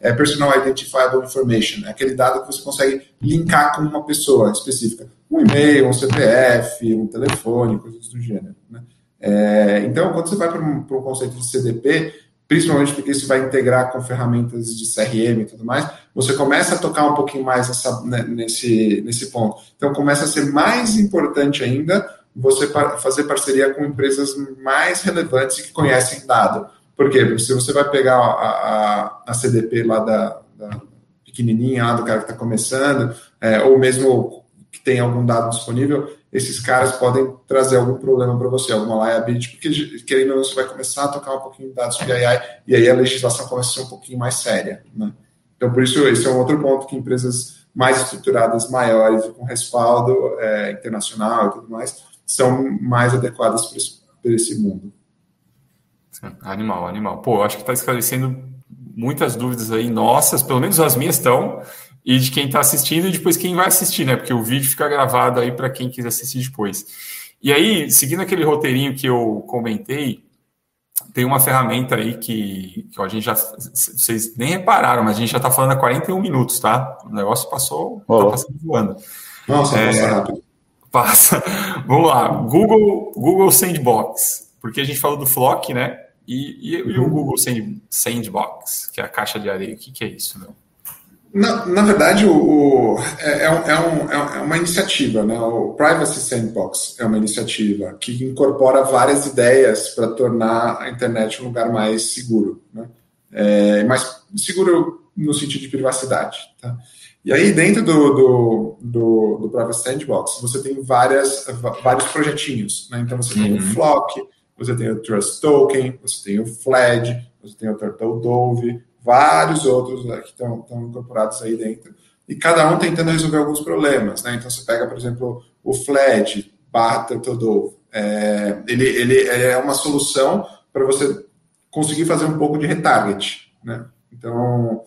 é Personal Identifiable Information, é aquele dado que você consegue linkar com uma pessoa específica. Um e-mail, um CPF, um telefone, coisas do gênero. Né? É, então, quando você vai para um, um conceito de CDP, principalmente porque isso vai integrar com ferramentas de CRM e tudo mais, você começa a tocar um pouquinho mais essa, né, nesse, nesse ponto. Então, começa a ser mais importante ainda você fazer parceria com empresas mais relevantes e que conhecem dado. Por quê? Porque se você vai pegar a, a, a CDP lá da, da, pequenininha, lá do cara que está começando, é, ou mesmo tem algum dado disponível, esses caras podem trazer algum problema para você, alguma liability, porque querendo ou não, você vai começar a tocar um pouquinho de dados PII e aí a legislação começa a ser um pouquinho mais séria. Né? Então, por isso, esse é um outro ponto que empresas mais estruturadas, maiores, com respaldo é, internacional e tudo mais, são mais adequadas para esse, esse mundo. Animal, animal. Pô, acho que está esclarecendo muitas dúvidas aí nossas, pelo menos as minhas estão, e de quem está assistindo e depois quem vai assistir, né? Porque o vídeo fica gravado aí para quem quiser assistir depois. E aí, seguindo aquele roteirinho que eu comentei, tem uma ferramenta aí que, que a gente já. Vocês nem repararam, mas a gente já está falando há 41 minutos, tá? O negócio passou, oh. tá passando voando. Nossa, é, passa rápido. Passa. Vamos lá. Google, Google Sandbox. Porque a gente falou do Flock, né? E, e, e o uhum. Google Sandbox, que é a caixa de areia. O que, que é isso, meu? Na, na verdade, o, o é, é, um, é, um, é, uma iniciativa, né? O Privacy Sandbox é uma iniciativa que incorpora várias ideias para tornar a internet um lugar mais seguro, né? É, mais seguro no sentido de privacidade, tá? E aí, dentro do, do, do, do Privacy Sandbox, você tem várias, vários projetinhos, né? Então, você uhum. tem o uhum. Flock, você tem o Trust Token, você tem o Fledge, você tem o Turtle Dove, vários outros né, que estão, incorporados aí dentro, e cada um tentando resolver alguns problemas. Né? Então, você pega, por exemplo, o FLED barra Turtledove. É, ele, ele é uma solução para você conseguir fazer um pouco de retarget. Né? Então,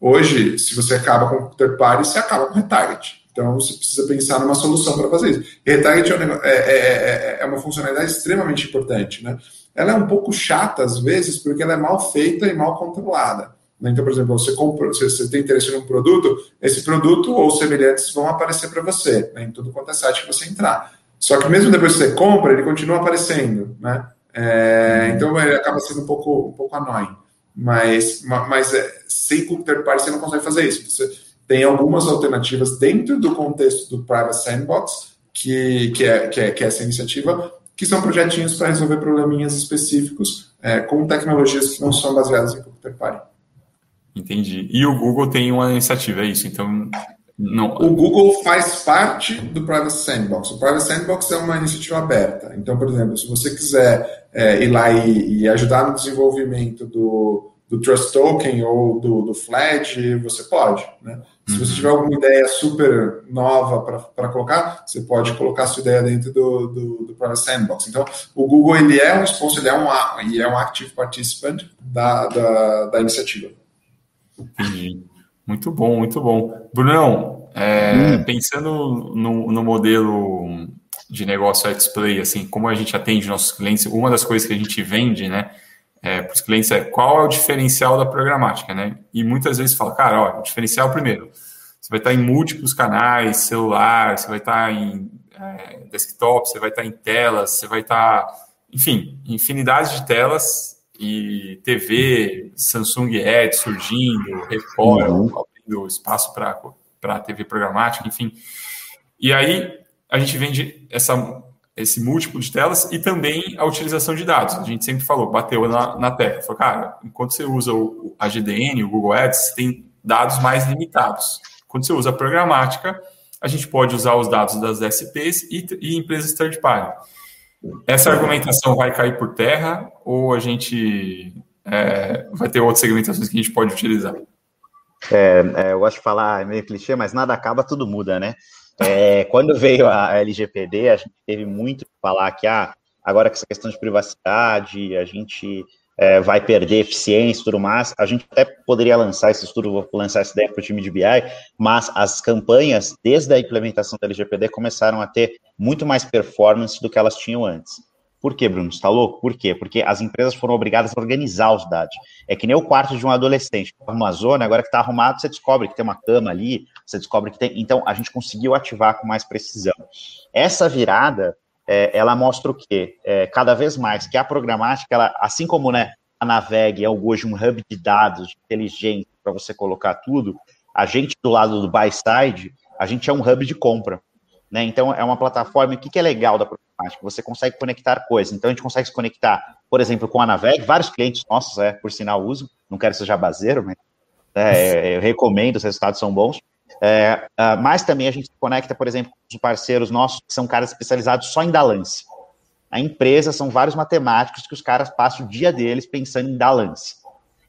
hoje, se você acaba com third party, você acaba com retarget. Então, você precisa pensar numa solução para fazer isso. E retarget é, um é, é, é, é, uma funcionalidade extremamente importante. Né? Ela é um pouco chata, às vezes, porque ela é mal feita e mal controlada. Né? Então, por exemplo, você, compra, você, você tem interesse num produto, esse produto ou semelhantes vão aparecer para você, né? em tudo quanto é site que você entrar. Só que mesmo depois que você compra, ele continua aparecendo, né? É, uhum. então ele acaba sendo um pouco, um pouco annoying. Mas, mas é, sem third party você não consegue fazer isso. Você tem algumas alternativas dentro do contexto do Private Sandbox, que, que, é, que, é, que é essa iniciativa, que são projetinhos para resolver probleminhas específicos é, com tecnologias que não são baseadas em third party. Entendi. E o Google tem uma iniciativa, é isso? Então, não... O Google faz parte do Private Sandbox. O Private Sandbox é uma iniciativa aberta. Então, por exemplo, se você quiser é, ir lá e, e, ajudar no desenvolvimento do, do Trust Token ou do, do Fledge, você pode. Né? Se você uhum. tiver alguma ideia super nova para colocar, você pode colocar sua ideia dentro do, do, do Private Sandbox. Então, o Google ele é um sponsor, ele é um, ele é um active participant da, da, da iniciativa. Entendi. Muito bom, muito bom. Brunão, é, hum. pensando no, no, modelo de negócio Xplay, assim, como a gente atende nossos clientes, uma das coisas que a gente vende, né, é, para os clientes é qual é o diferencial da programática, né? E muitas vezes fala, cara, ó, o diferencial primeiro, você vai estar em múltiplos canais, celular, você vai estar em é, desktop, você vai estar em telas, você vai estar, enfim, infinidade de telas e TV, Samsung Edge surgindo, Record, uhum. abrindo espaço para TV programática, enfim. E aí a gente vende essa, esse múltiplo de telas e também a utilização de dados. A gente sempre falou, bateu na, na tecla, falou, cara, enquanto você usa o, a GDN, o Google Ads, você tem dados mais limitados. Quando você usa a programática, a gente pode usar os dados das SPs e, e empresas third party. Essa argumentação vai cair por terra ou a gente é, vai ter outras segmentações que a gente pode utilizar? É, é, eu gosto de falar, é meio clichê, mas nada acaba, tudo muda, né? É, quando veio a LGPD, a gente teve muito que falar que ah, agora com essa questão de privacidade, a gente é, vai perder eficiência e tudo mais. A gente até poderia lançar esse estudo, vou lançar essa ideia para o time de BI, mas as campanhas, desde a implementação da LGPD, começaram a ter muito mais performance do que elas tinham antes. Por quê, Bruno? Está louco? Por quê? Porque as empresas foram obrigadas a organizar os dados. É que nem o quarto de um adolescente. Uma zona, agora que está arrumado, você descobre que tem uma cama ali, você descobre que tem. Então, a gente conseguiu ativar com mais precisão. Essa virada é, ela mostra o quê? É, cada vez mais que a programática, ela, assim como né, a Naveg é hoje um hub de dados inteligente para você colocar tudo, a gente do lado do buy side, a gente é um hub de compra. Né? Então, é uma plataforma. O que, que é legal da programática? Você consegue conectar coisas. Então, a gente consegue se conectar, por exemplo, com a Naveg. Vários clientes nossos, é, por sinal, usam. Não quero ser jabazeiro, mas é, eu recomendo, os resultados são bons. É, uh, mas também a gente se conecta, por exemplo, com os parceiros nossos, que são caras especializados só em dar lance. A empresa são vários matemáticos que os caras passam o dia deles pensando em dar lance.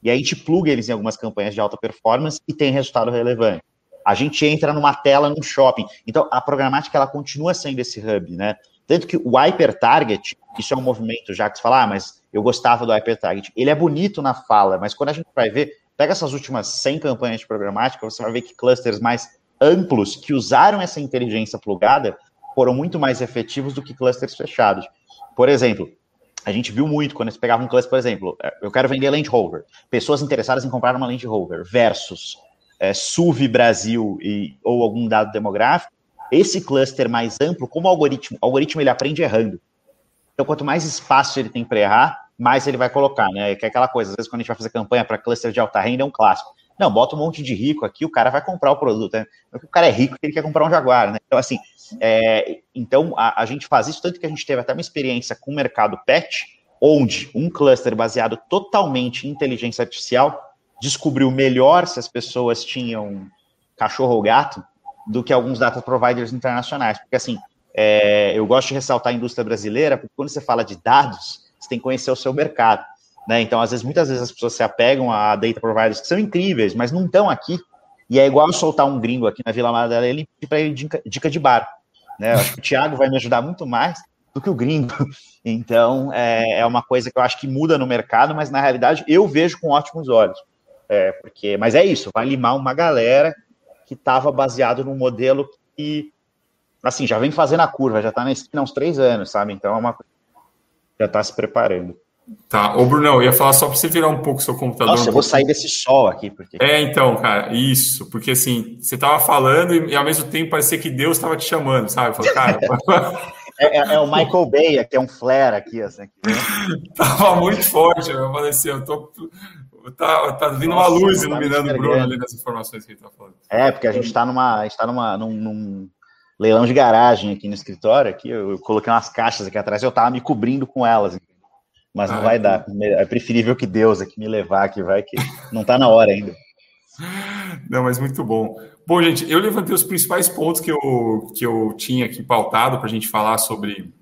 E aí a gente pluga eles em algumas campanhas de alta performance e tem resultado relevante. A gente entra numa tela num shopping. Então, a programática ela continua sendo esse hub, né? Tanto que o Hyper Target, isso é um movimento já que você fala, ah, mas eu gostava do Hyper Target. Ele é bonito na fala, mas quando a gente vai ver, Pega essas últimas 100 campanhas de programática, você vai ver que clusters mais amplos que usaram essa inteligência plugada foram muito mais efetivos do que clusters fechados. Por exemplo, a gente viu muito quando você pegava um cluster, por exemplo, é, eu quero vender Land Rover, pessoas interessadas em comprar uma Land Rover versus é, SUV Brasil e, ou algum dado demográfico, esse cluster mais amplo, como algoritmo, o algoritmo ele aprende errando. Então, quanto mais espaço ele tem para errar, mais ele vai colocar, né? Que é aquela coisa, às vezes quando a gente vai fazer campanha para cluster de alta renda, é um clássico. Não, bota um monte de rico aqui, o cara vai comprar o produto. Né? O cara é rico, ele quer comprar um Jaguar, né? Então, assim, é, então a, a, gente faz isso, tanto que a gente teve até uma experiência com o mercado pet, onde um cluster baseado totalmente em inteligência artificial descobriu melhor se as pessoas tinham cachorro ou gato do que alguns data providers internacionais. Porque, assim, é, eu gosto de ressaltar a indústria brasileira, porque quando você fala de dados, tem que conhecer o seu mercado. Né? Então, às vezes, muitas vezes as pessoas se apegam a data providers que são incríveis, mas não estão aqui. E é igual soltar um gringo aqui na Vila Madalena e pedir para ele dica, dica, de bar. Né? Eu acho que o Thiago vai me ajudar muito mais do que o gringo. Então, é, é uma coisa que eu acho que muda no mercado, mas na realidade eu vejo com ótimos olhos. É, porque, mas é isso, vai limar uma galera que estava baseado num modelo que, assim, já vem fazendo a curva, já está na esquina há uns três anos, sabe? Então é uma coisa já está se preparando. Tá, ô Brunão, eu ia falar só para você virar um pouco seu computador. Nossa, um eu vou sair desse sol aqui. Porque... É, então, cara, isso, porque assim, você tava falando e, e ao mesmo tempo parecia que Deus estava te chamando, sabe? Falei, cara. é, é, é, o Michael Bay, que é um flare aqui, assim. Aqui, né? tava muito forte, eu falei assim, eu tô. Tá, tá vindo Nossa, uma luz tá iluminando o Bruno ali nas informações que ele tá falando. É, porque a gente está numa. A gente tá numa, num, num leilão de garagem aqui no escritório, aqui, eu, coloquei umas caixas aqui atrás, eu tava me cobrindo com elas, mas não ah, vai dar. É preferível que Deus aqui me levar, que vai que não tá na hora ainda. Não, mas muito bom. Bom, gente, eu levantei os principais pontos que eu, que eu tinha aqui pautado para a gente falar sobre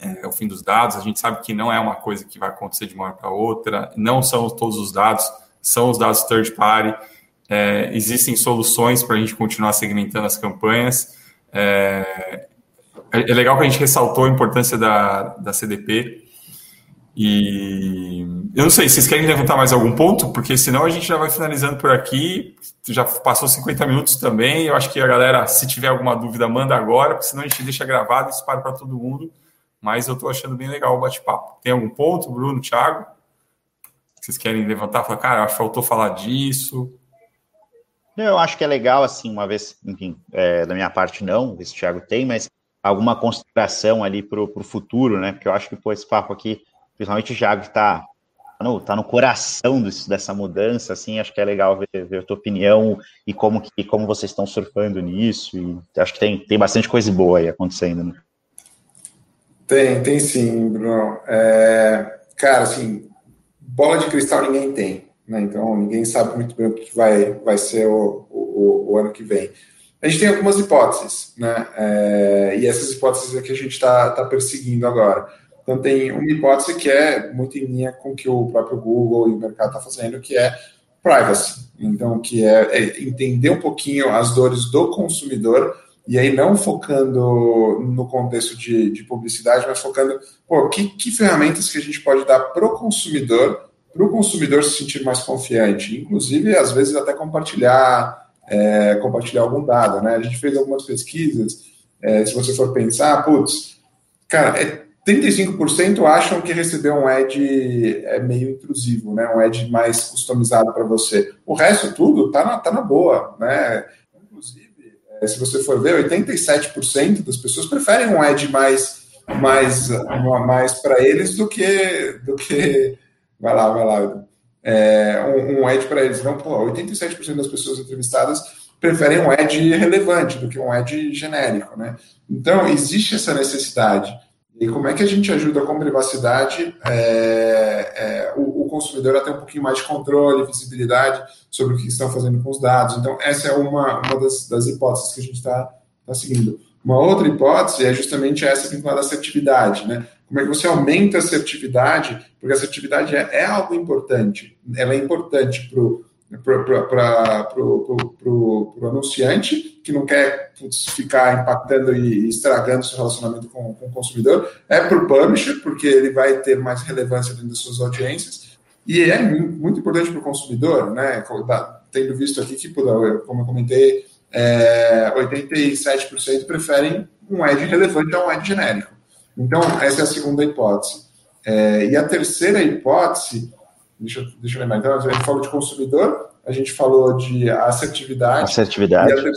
é, o fim dos dados. A gente sabe que não é uma coisa que vai acontecer de uma hora para outra, não são todos os dados, são os dados third party. É, existem soluções para a gente continuar segmentando as campanhas. É, é legal que a gente ressaltou a importância da, da CDP. E eu não sei, vocês querem levantar mais algum ponto? Porque senão a gente já vai finalizando por aqui. Já passou 50 minutos também. Eu acho que a galera, se tiver alguma dúvida, manda agora, porque senão a gente deixa gravado e dispara para todo mundo. Mas eu estou achando bem legal o bate-papo. Tem algum ponto, Bruno, Thiago? Vocês querem levantar? Falar, cara, faltou falar disso. Eu acho que é legal, assim, uma vez, enfim, é, da minha parte não, esse Thiago tem, mas alguma consideração ali para o futuro, né? Porque eu acho que, pô, esse papo aqui, principalmente o Thiago que está no, tá no coração disso, dessa mudança, assim, acho que é legal ver, ver a tua opinião e como, que, como vocês estão surfando nisso, e acho que tem, tem bastante coisa boa aí acontecendo, né? Tem, tem sim, Bruno. É, cara, assim, bola de cristal ninguém tem, né? Então ninguém sabe muito bem o que vai, vai ser o, o, o ano que vem. A gente tem algumas hipóteses, né? É, e essas hipóteses é que a gente está tá perseguindo agora. Então, tem uma hipótese que é muito em linha com o que o próprio Google e o mercado está fazendo, que é privacy. Então, que é, é, entender um pouquinho as dores do consumidor, e aí não focando no contexto de, de publicidade, mas focando, pô, que, que ferramentas que a gente pode dar para o consumidor, para o consumidor se sentir mais confiante, inclusive, às vezes, até compartilhar, é, compartilhar algum dado, né? A gente fez algumas pesquisas, é, se você for pensar, putz, cara, é 35% acham que receber um ad é meio intrusivo, né? Um ad mais customizado para você. O resto tudo tá na, tá na boa, né? Inclusive, é, se você for ver, 87% das pessoas preferem um ad mais mais mais para eles do que do que vai lá, vai lá. É, um, um ad para eles. Não, pô, 87% das pessoas entrevistadas preferem um ad relevante do que um ad genérico, né? Então, existe essa necessidade. E como é que a gente ajuda com privacidade é, é, o, o, consumidor a ter um pouquinho mais de controle, visibilidade sobre o que estão fazendo com os dados? Então, essa é uma, uma das, das hipóteses que a gente está tá seguindo. Uma outra hipótese é justamente essa vinculada à assertividade, né? Como é que você aumenta a assertividade? Porque a assertividade é, é algo importante. Ela é importante para o para anunciante, que não quer putz, ficar impactando e estragando seu relacionamento com, com o consumidor, é para o publisher, porque ele vai ter mais relevância dentro das suas audiências, e é muito importante para o consumidor, né? Tendo visto aqui que, como eu comentei, é, 87% preferem um ad relevante a um ad genérico. Então, essa é a segunda hipótese. É, e a terceira hipótese Deixa, deixa eu lembrar. Então, a gente falou de consumidor, a gente falou de assertividade. Assertividade. Ter...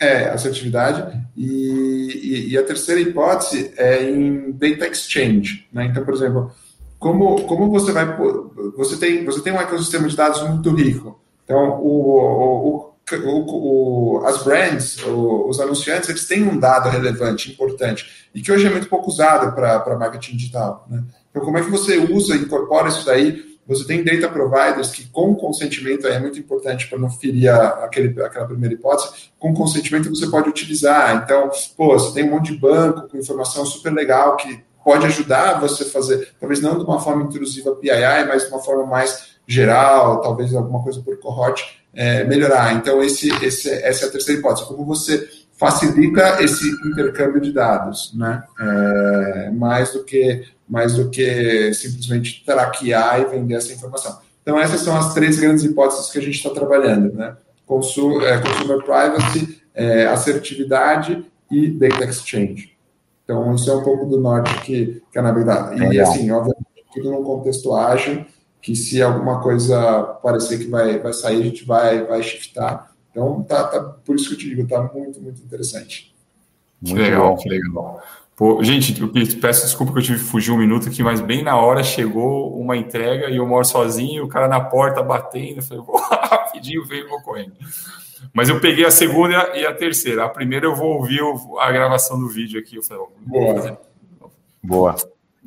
É, assertividade. E, e, e, a terceira hipótese é em data exchange. Né? Então, por exemplo, como, como você vai. Você tem, você tem um ecossistema de dados muito rico. Então, o, o, o, o, as brands, os anunciantes, eles têm um dado relevante, importante, e que hoje é muito pouco usado para marketing digital. Né? Então, como é que você usa, incorpora isso daí você tem data providers que, com consentimento, é muito importante para não ferir a, aquele, aquela primeira hipótese, com consentimento você pode utilizar. Então, pô, você tem um monte de banco com informação super legal que pode ajudar você a fazer, talvez não de uma forma intrusiva PII, mas de uma forma mais geral, talvez alguma coisa por cohort, é, melhorar. Então, esse, esse, essa é a terceira hipótese. Como você facilita esse intercâmbio de dados, né? É, mais do que mais do que simplesmente traquear e vender essa informação. Então essas são as três grandes hipóteses que a gente está trabalhando, né? Consu é, consumer privacy, é, assertividade e data exchange. Então isso é um pouco do norte que, que é na verdade. E assim, obviamente, tudo num contexto ágil, que se alguma coisa parecer que vai, vai sair, a gente vai, vai shiftar então, tá, tá, por isso que eu te digo, tá muito, muito interessante. Muito legal, bom. que legal. Pô, gente, eu peço desculpa que eu tive que fugir um minuto aqui, mas bem na hora chegou uma entrega e eu moro sozinho, o cara na porta batendo, eu falei, vou rapidinho, veio vou correndo. Mas eu peguei a segunda e a terceira. A primeira eu vou ouvir a gravação do vídeo aqui. Eu falei, Boa. Boa.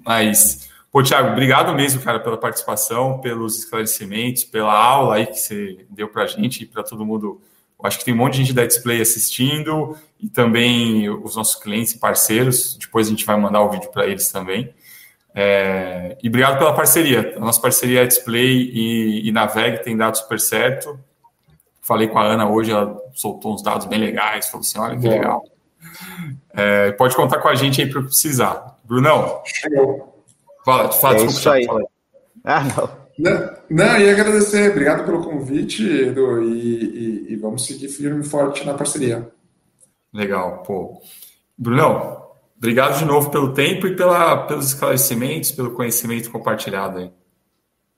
Mas, pô, Thiago, obrigado mesmo, cara, pela participação, pelos esclarecimentos, pela aula aí que você deu pra gente e para todo mundo eu acho que tem um monte de gente da Display assistindo e também os nossos clientes e parceiros. Depois a gente vai mandar o vídeo para eles também. É, e obrigado pela parceria. A nossa parceria é Display e, e Naveg tem dado super certo. Falei com a Ana hoje, ela soltou uns dados bem legais, falou assim: olha que legal. É, pode contar com a gente aí para precisar. Brunão, fala, fala, é desculpa, isso aí. Fala. Ah, não. Não, não, e agradecer, obrigado pelo convite, Edu, e, e, e, vamos seguir firme e forte na parceria. Legal, pô. Brunão, obrigado de novo pelo tempo e pela, pelos esclarecimentos, pelo conhecimento compartilhado aí.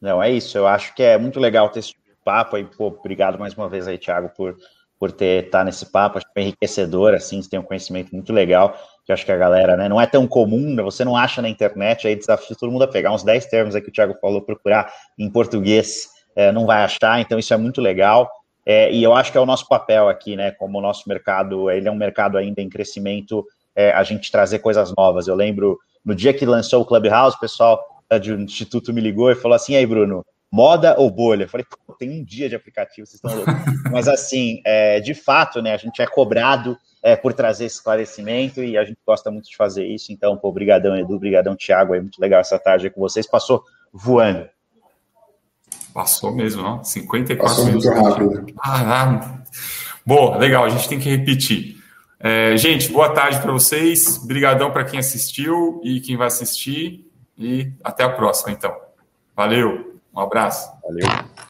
Não, é isso, eu acho que é muito legal ter esse papo aí, pô, obrigado mais uma vez aí, Thiago, por, por ter tá nesse papo, acho que foi enriquecedor, assim, você tem um conhecimento muito legal, que acho que a galera, né, não é tão comum, né, você não acha na internet, aí desafio todo mundo a pegar uns 10 termos aí que o Thiago falou, procurar em português, é, não vai achar, então isso é muito legal, é, e eu acho que é o nosso papel aqui, né, como o nosso mercado, ele é um mercado ainda em crescimento, é, a gente trazer coisas novas, eu lembro, no dia que lançou o Clubhouse, o pessoal de um instituto me ligou e falou assim, aí Bruno, moda ou bolha? Eu falei, tem um dia de aplicativo, vocês estão loucos. Mas assim, é, de fato, né, a gente é cobrado é, por trazer esse esclarecimento e a gente gosta muito de fazer isso. Então, pô, brigadão Edu, brigadão Thiago, é muito legal essa tarde com vocês. Passou voando. Passou mesmo, não? 54 Passou minutos. muito rápido. Ah, Boa, legal, a gente tem que repetir. É, gente, boa tarde para vocês. Brigadão para quem assistiu e quem vai assistir. E até a próxima, então. Valeu. Um abraço. Valeu.